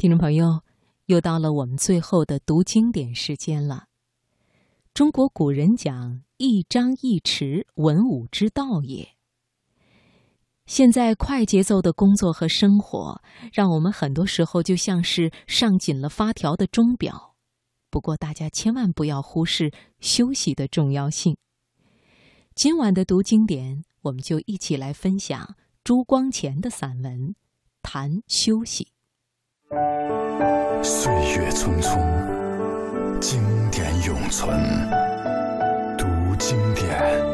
听众朋友，又到了我们最后的读经典时间了。中国古人讲“一张一弛，文武之道也”。现在快节奏的工作和生活，让我们很多时候就像是上紧了发条的钟表。不过，大家千万不要忽视休息的重要性。今晚的读经典，我们就一起来分享朱光潜的散文《谈休息》。岁月匆匆，经典永存。读经典。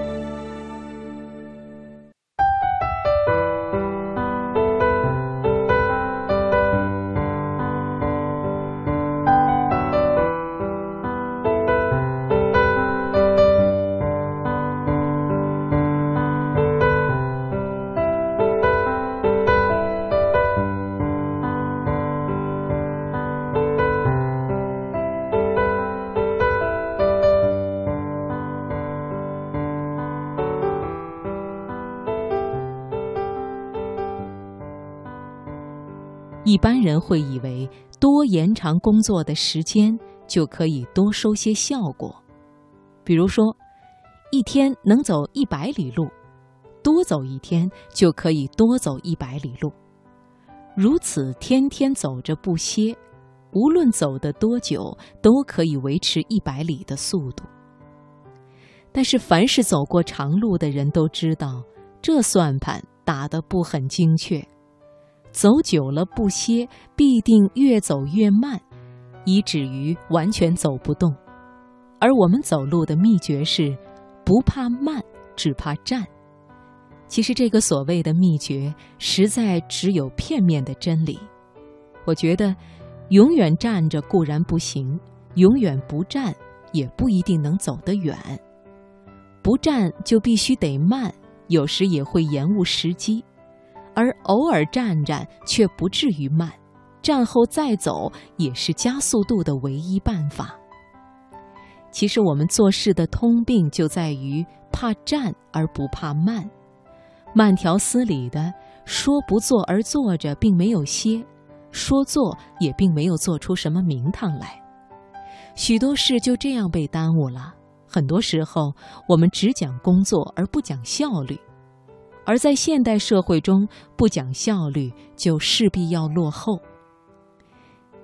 一般人会以为多延长工作的时间就可以多收些效果，比如说，一天能走一百里路，多走一天就可以多走一百里路。如此天天走着不歇，无论走得多久，都可以维持一百里的速度。但是，凡是走过长路的人都知道，这算盘打得不很精确。走久了不歇，必定越走越慢，以至于完全走不动。而我们走路的秘诀是，不怕慢，只怕站。其实这个所谓的秘诀，实在只有片面的真理。我觉得，永远站着固然不行，永远不站也不一定能走得远。不站就必须得慢，有时也会延误时机。而偶尔站站却不至于慢，站后再走也是加速度的唯一办法。其实我们做事的通病就在于怕站而不怕慢，慢条斯理的说不做而做着，并没有歇；说做也并没有做出什么名堂来，许多事就这样被耽误了。很多时候，我们只讲工作而不讲效率。而在现代社会中，不讲效率就势必要落后。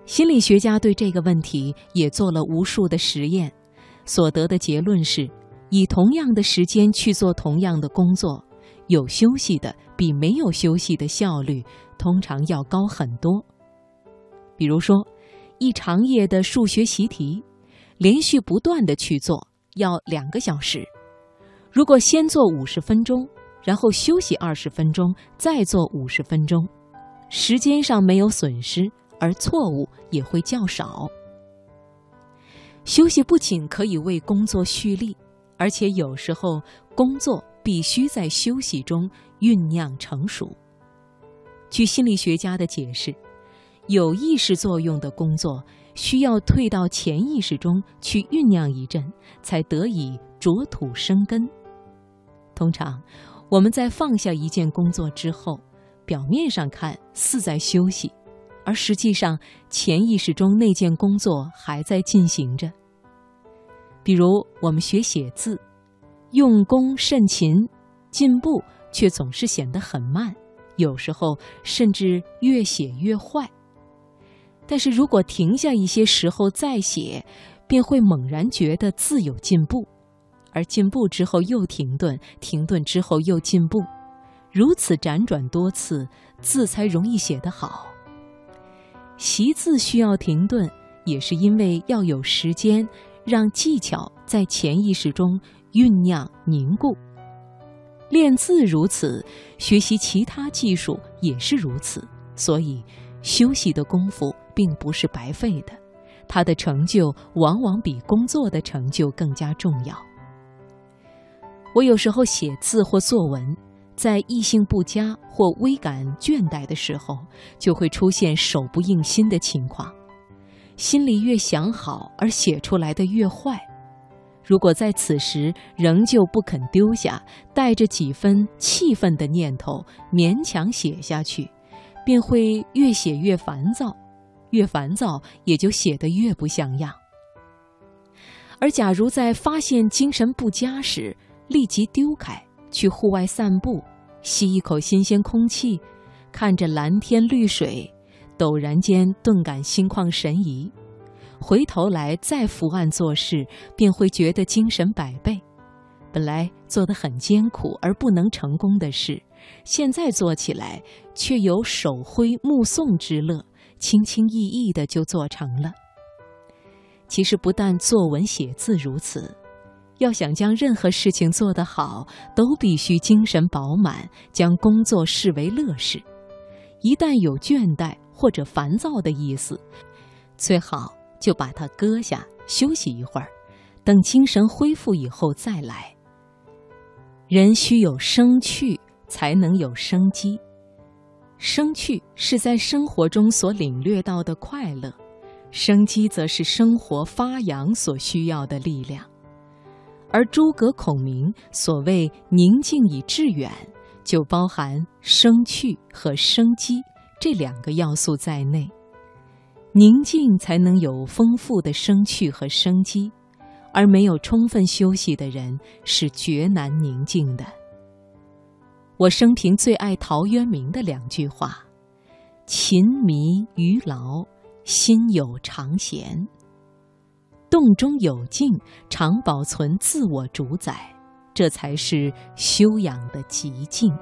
心理学家对这个问题也做了无数的实验，所得的结论是：以同样的时间去做同样的工作，有休息的比没有休息的效率通常要高很多。比如说，一长夜的数学习题，连续不断的去做，要两个小时。如果先做五十分钟。然后休息二十分钟，再做五十分钟，时间上没有损失，而错误也会较少。休息不仅可以为工作蓄力，而且有时候工作必须在休息中酝酿成熟。据心理学家的解释，有意识作用的工作需要退到潜意识中去酝酿一阵，才得以着土生根。通常。我们在放下一件工作之后，表面上看似在休息，而实际上潜意识中那件工作还在进行着。比如我们学写字，用功甚勤，进步却总是显得很慢，有时候甚至越写越坏。但是如果停下一些时候再写，便会猛然觉得字有进步。而进步之后又停顿，停顿之后又进步，如此辗转多次，字才容易写得好。习字需要停顿，也是因为要有时间让技巧在潜意识中酝酿凝固。练字如此，学习其他技术也是如此。所以，休息的功夫并不是白费的，他的成就往往比工作的成就更加重要。我有时候写字或作文，在意兴不佳或微感倦怠的时候，就会出现手不应心的情况。心里越想好，而写出来的越坏。如果在此时仍旧不肯丢下带着几分气愤的念头，勉强写下去，便会越写越烦躁，越烦躁也就写得越不像样。而假如在发现精神不佳时，立即丢开，去户外散步，吸一口新鲜空气，看着蓝天绿水，陡然间顿感心旷神怡，回头来再伏案做事，便会觉得精神百倍。本来做得很艰苦而不能成功的事，现在做起来却有手挥目送之乐，轻轻易易的就做成了。其实不但作文写字如此，要想将任何事情做得好，都必须精神饱满，将工作视为乐事。一旦有倦怠或者烦躁的意思，最好就把它搁下，休息一会儿，等精神恢复以后再来。人需有生趣，才能有生机。生趣是在生活中所领略到的快乐。生机则是生活发扬所需要的力量，而诸葛孔明所谓“宁静以致远”，就包含生趣和生机这两个要素在内。宁静才能有丰富的生趣和生机，而没有充分休息的人是绝难宁静的。我生平最爱陶渊明的两句话：“勤迷于劳。”心有常闲，洞中有静，常保存自我主宰，这才是修养的极境。